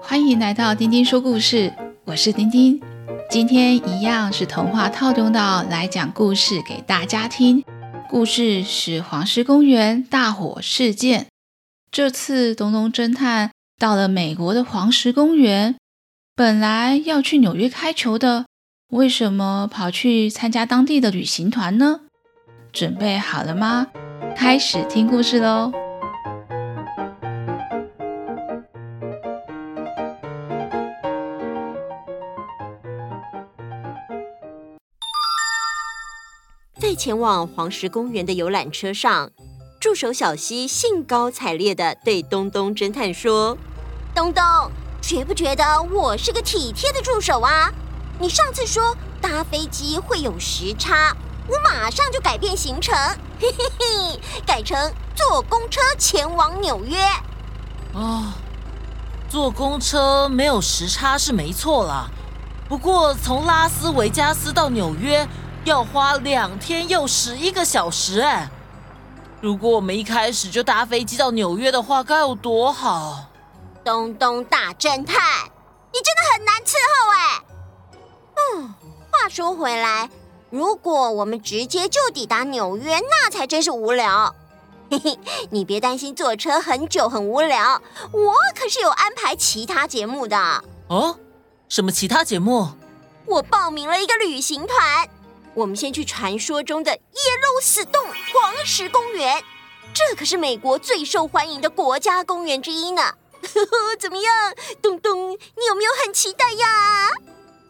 欢迎来到丁丁说故事，我是丁丁。今天一样是童话套中岛来讲故事给大家听。故事是黄石公园大火事件。这次东东侦探到了美国的黄石公园，本来要去纽约开球的，为什么跑去参加当地的旅行团呢？准备好了吗？开始听故事喽！在前往黄石公园的游览车上，助手小西兴高采烈的对东东侦探说：“东东，觉不觉得我是个体贴的助手啊？你上次说搭飞机会有时差，我马上就改变行程，嘿嘿嘿，改成坐公车前往纽约。”哦，坐公车没有时差是没错啦，不过从拉斯维加斯到纽约。要花两天又十一个小时哎！如果我们一开始就搭飞机到纽约的话，该有多好！东东大侦探，你真的很难伺候哎！嗯，话说回来，如果我们直接就抵达纽约，那才真是无聊。嘿嘿，你别担心坐车很久很无聊，我可是有安排其他节目的。哦，什么其他节目？我报名了一个旅行团。我们先去传说中的耶路死洞黄石公园，这可是美国最受欢迎的国家公园之一呢。呵呵，怎么样，东东，你有没有很期待呀？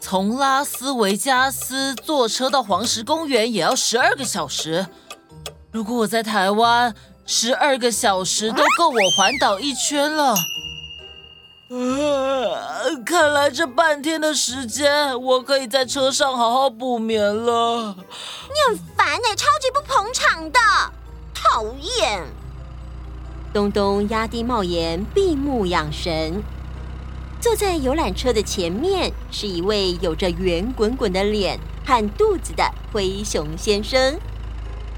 从拉斯维加斯坐车到黄石公园也要十二个小时。如果我在台湾，十二个小时都够我环岛一圈了。呃，看来这半天的时间，我可以在车上好好补眠了。你很烦哎，超级不捧场的，讨厌！东东压低帽檐，闭目养神。坐在游览车的前面，是一位有着圆滚滚的脸和肚子的灰熊先生。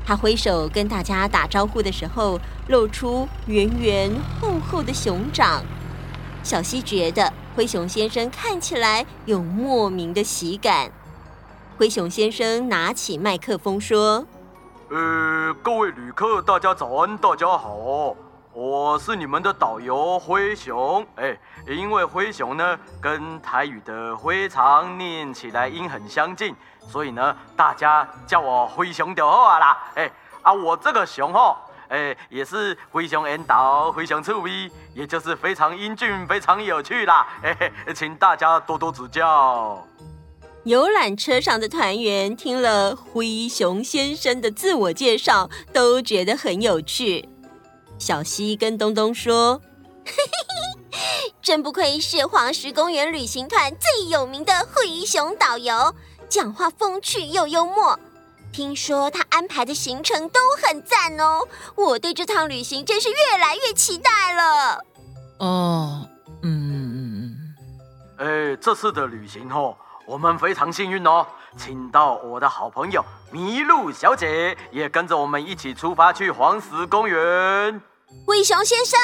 他挥手跟大家打招呼的时候，露出圆圆厚厚的熊掌。小溪觉得灰熊先生看起来有莫名的喜感。灰熊先生拿起麦克风说：“呃，各位旅客，大家早安，大家好，我是你们的导游灰熊。哎，因为灰熊呢跟台语的灰常念起来音很相近，所以呢大家叫我灰熊就好啊啦。哎，啊，我这个熊哦。”哎，也是灰常缘投，非常趣味，也就是非常英俊，非常有趣啦。哎，请大家多多指教。游览车上的团员听了灰熊先生的自我介绍，都觉得很有趣。小溪跟东东说：“嘿嘿嘿，真不愧是黄石公园旅行团最有名的灰熊导游，讲话风趣又幽默。”听说他安排的行程都很赞哦，我对这趟旅行真是越来越期待了。哦，嗯嗯嗯，哎，这次的旅行哦，我们非常幸运哦，请到我的好朋友麋鹿小姐也跟着我们一起出发去黄石公园。灰熊先生，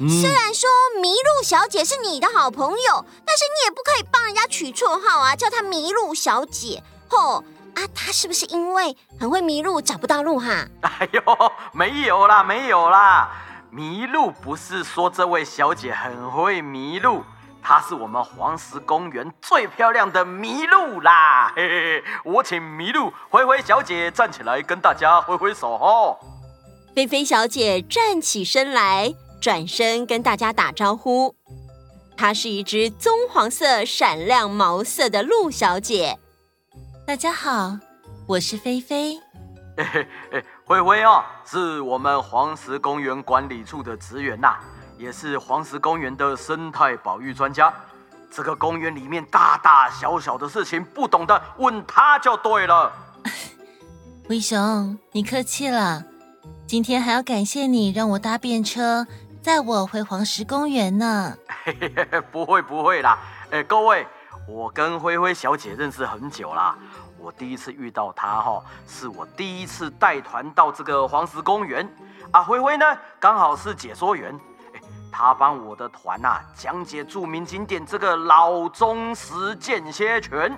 嗯、虽然说麋鹿小姐是你的好朋友，但是你也不可以帮人家取绰号啊，叫她麋鹿小姐，吼。啊，她是不是因为很会迷路，找不到路哈？哎呦，没有啦，没有啦，迷路不是说这位小姐很会迷路，她是我们黄石公园最漂亮的麋鹿啦。嘿嘿，我请麋鹿灰灰小姐站起来跟大家挥挥手哦。菲菲小姐站起身来，转身跟大家打招呼。她是一只棕黄色、闪亮毛色的鹿小姐。大家好，我是菲菲。嘿嘿嘿，灰灰哦，是我们黄石公园管理处的职员呐，也是黄石公园的生态保育专家。这个公园里面大大小小的事情，不懂的问他就对了。灰熊，你客气了。今天还要感谢你让我搭便车载我回黄石公园呢。不会不会啦。哎，各位。我跟灰灰小姐认识很久啦，我第一次遇到她哈，是我第一次带团到这个黄石公园啊，灰灰呢刚好是解说员，他帮我的团呐讲解著名景点这个老宗实间歇泉。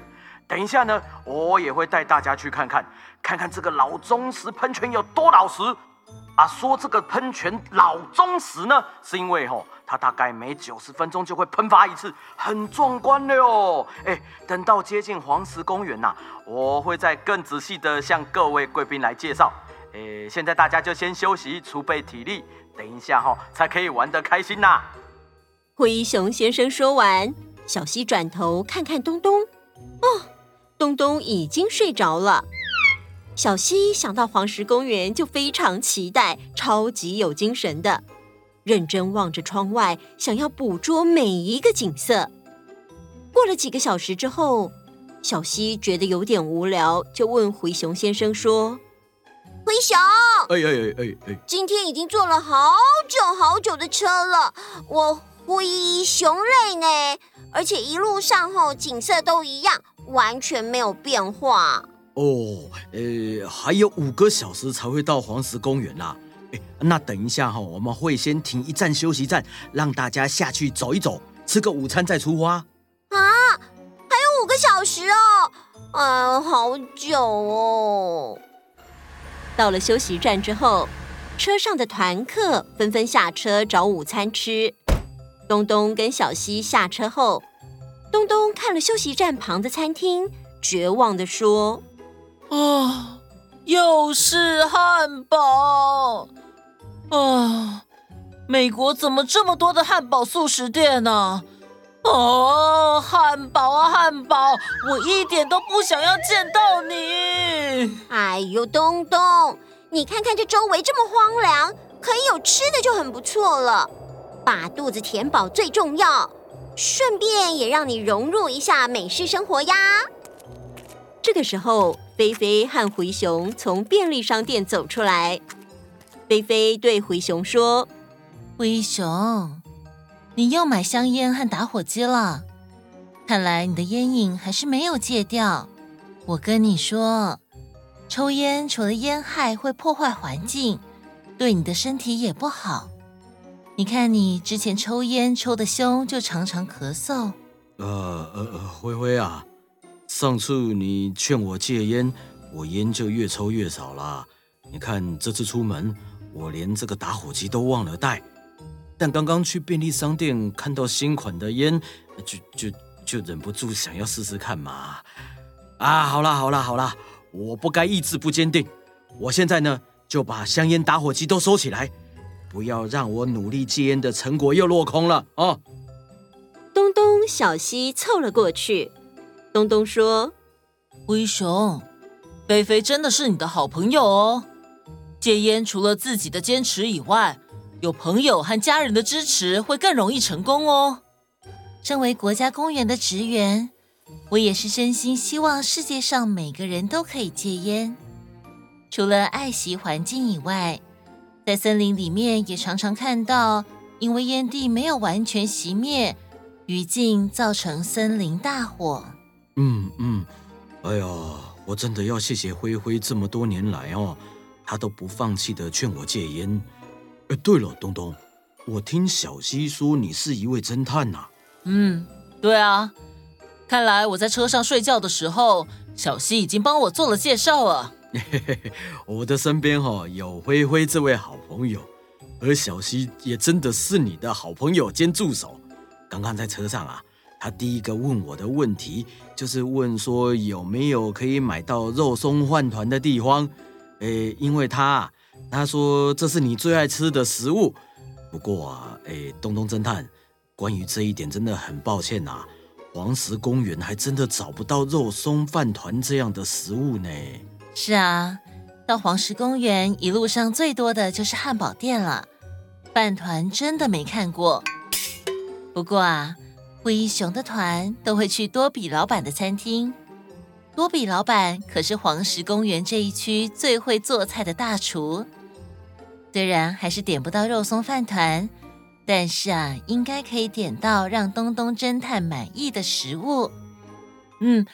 等一下呢，我也会带大家去看看，看看这个老宗实喷泉有多老实。啊，说这个喷泉老宗实呢，是因为吼、哦，它大概每九十分钟就会喷发一次，很壮观的哟。哎，等到接近黄石公园呐、啊，我会再更仔细的向各位贵宾来介绍。哎，现在大家就先休息，储备体力，等一下哈、哦，才可以玩得开心呐。灰熊先生说完，小溪转头看看东东，哦，东东已经睡着了。小溪想到黄石公园，就非常期待，超级有精神的，认真望着窗外，想要捕捉每一个景色。过了几个小时之后，小溪觉得有点无聊，就问灰熊先生说：“灰熊，哎哎哎哎哎，今天已经坐了好久好久的车了，我灰熊累呢，而且一路上后景色都一样，完全没有变化。”哦，呃，还有五个小时才会到黄石公园啦。哎，那等一下哈，我们会先停一站休息站，让大家下去走一走，吃个午餐再出发。啊，还有五个小时哦，呃，好久哦。到了休息站之后，车上的团客纷纷下车找午餐吃。东东跟小溪下车后，东东看了休息站旁的餐厅，绝望地说。啊、哦，又是汉堡！啊，美国怎么这么多的汉堡速食店呢？哦，汉堡啊汉堡，我一点都不想要见到你！哎呦，东东，你看看这周围这么荒凉，可以有吃的就很不错了。把肚子填饱最重要，顺便也让你融入一下美式生活呀。这个时候。菲菲和灰熊从便利商店走出来。菲菲对灰熊说：“灰熊，你又买香烟和打火机了，看来你的烟瘾还是没有戒掉。我跟你说，抽烟除了烟害会破坏环境，对你的身体也不好。你看你之前抽烟抽得凶，就常常咳嗽。”“呃呃呃，灰灰啊。”上次你劝我戒烟，我烟就越抽越少了。你看这次出门，我连这个打火机都忘了带。但刚刚去便利商店看到新款的烟，就就就忍不住想要试试看嘛。啊，好啦好啦好啦，我不该意志不坚定。我现在呢就把香烟、打火机都收起来，不要让我努力戒烟的成果又落空了啊！东东、小西凑了过去。东东说：“灰熊，菲菲真的是你的好朋友哦。戒烟除了自己的坚持以外，有朋友和家人的支持会更容易成功哦。身为国家公园的职员，我也是真心希望世界上每个人都可以戒烟。除了爱惜环境以外，在森林里面也常常看到，因为烟蒂没有完全熄灭，余烬造成森林大火。”嗯嗯，哎呀，我真的要谢谢灰灰这么多年来哦，他都不放弃的劝我戒烟。哎，对了，东东，我听小溪说你是一位侦探呐。嗯，对啊，看来我在车上睡觉的时候，小溪已经帮我做了介绍了。嘿嘿嘿，我的身边哈有灰灰这位好朋友，而小溪也真的是你的好朋友兼助手。刚刚在车上啊。他第一个问我的问题就是问说有没有可以买到肉松饭团的地方，诶，因为他他说这是你最爱吃的食物。不过啊，诶，东东侦探，关于这一点真的很抱歉呐，黄石公园还真的找不到肉松饭团这样的食物呢。是啊，到黄石公园一路上最多的就是汉堡店了，饭团真的没看过。不过啊。灰熊的团都会去多比老板的餐厅。多比老板可是黄石公园这一区最会做菜的大厨。虽然还是点不到肉松饭团，但是啊，应该可以点到让东东侦探满意的食物。嗯，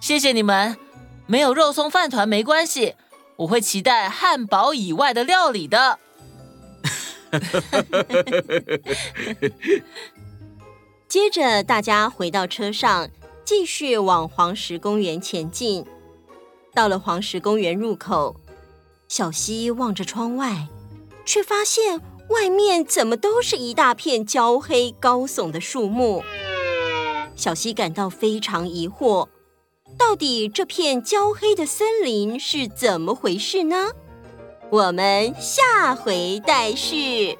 谢谢你们。没有肉松饭团没关系，我会期待汉堡以外的料理的。接着，大家回到车上，继续往黄石公园前进。到了黄石公园入口，小溪望着窗外，却发现外面怎么都是一大片焦黑高耸的树木。小溪感到非常疑惑，到底这片焦黑的森林是怎么回事呢？我们下回待续。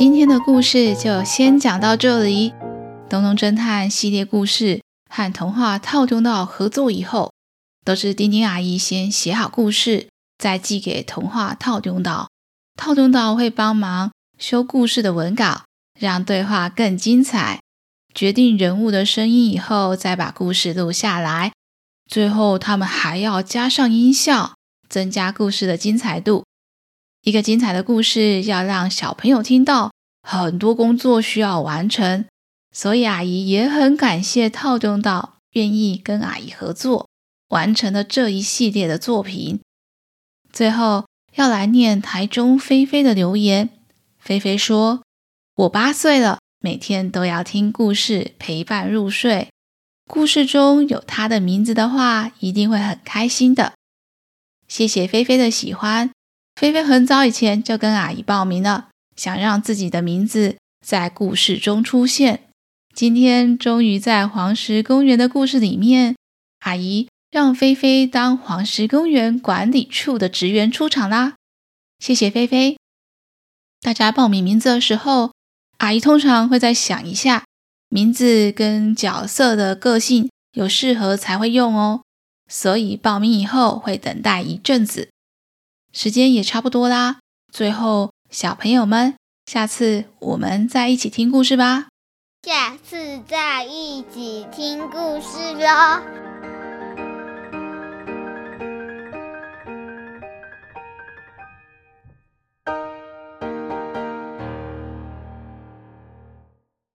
今天的故事就先讲到这里。东东侦探系列故事和童话套中岛合作以后，都是丁丁阿姨先写好故事，再寄给童话套中岛。套中岛会帮忙修故事的文稿，让对话更精彩。决定人物的声音以后，再把故事录下来。最后，他们还要加上音效，增加故事的精彩度。一个精彩的故事要让小朋友听到，很多工作需要完成，所以阿姨也很感谢套中岛愿意跟阿姨合作，完成了这一系列的作品。最后要来念台中菲菲的留言，菲菲说：“我八岁了，每天都要听故事陪伴入睡，故事中有她的名字的话，一定会很开心的。”谢谢菲菲的喜欢。菲菲很早以前就跟阿姨报名了，想让自己的名字在故事中出现。今天终于在黄石公园的故事里面，阿姨让菲菲当黄石公园管理处的职员出场啦。谢谢菲菲。大家报名名字的时候，阿姨通常会再想一下，名字跟角色的个性有适合才会用哦。所以报名以后会等待一阵子。时间也差不多啦，最后小朋友们，下次我们再一起听故事吧。下次再一起听故事喽。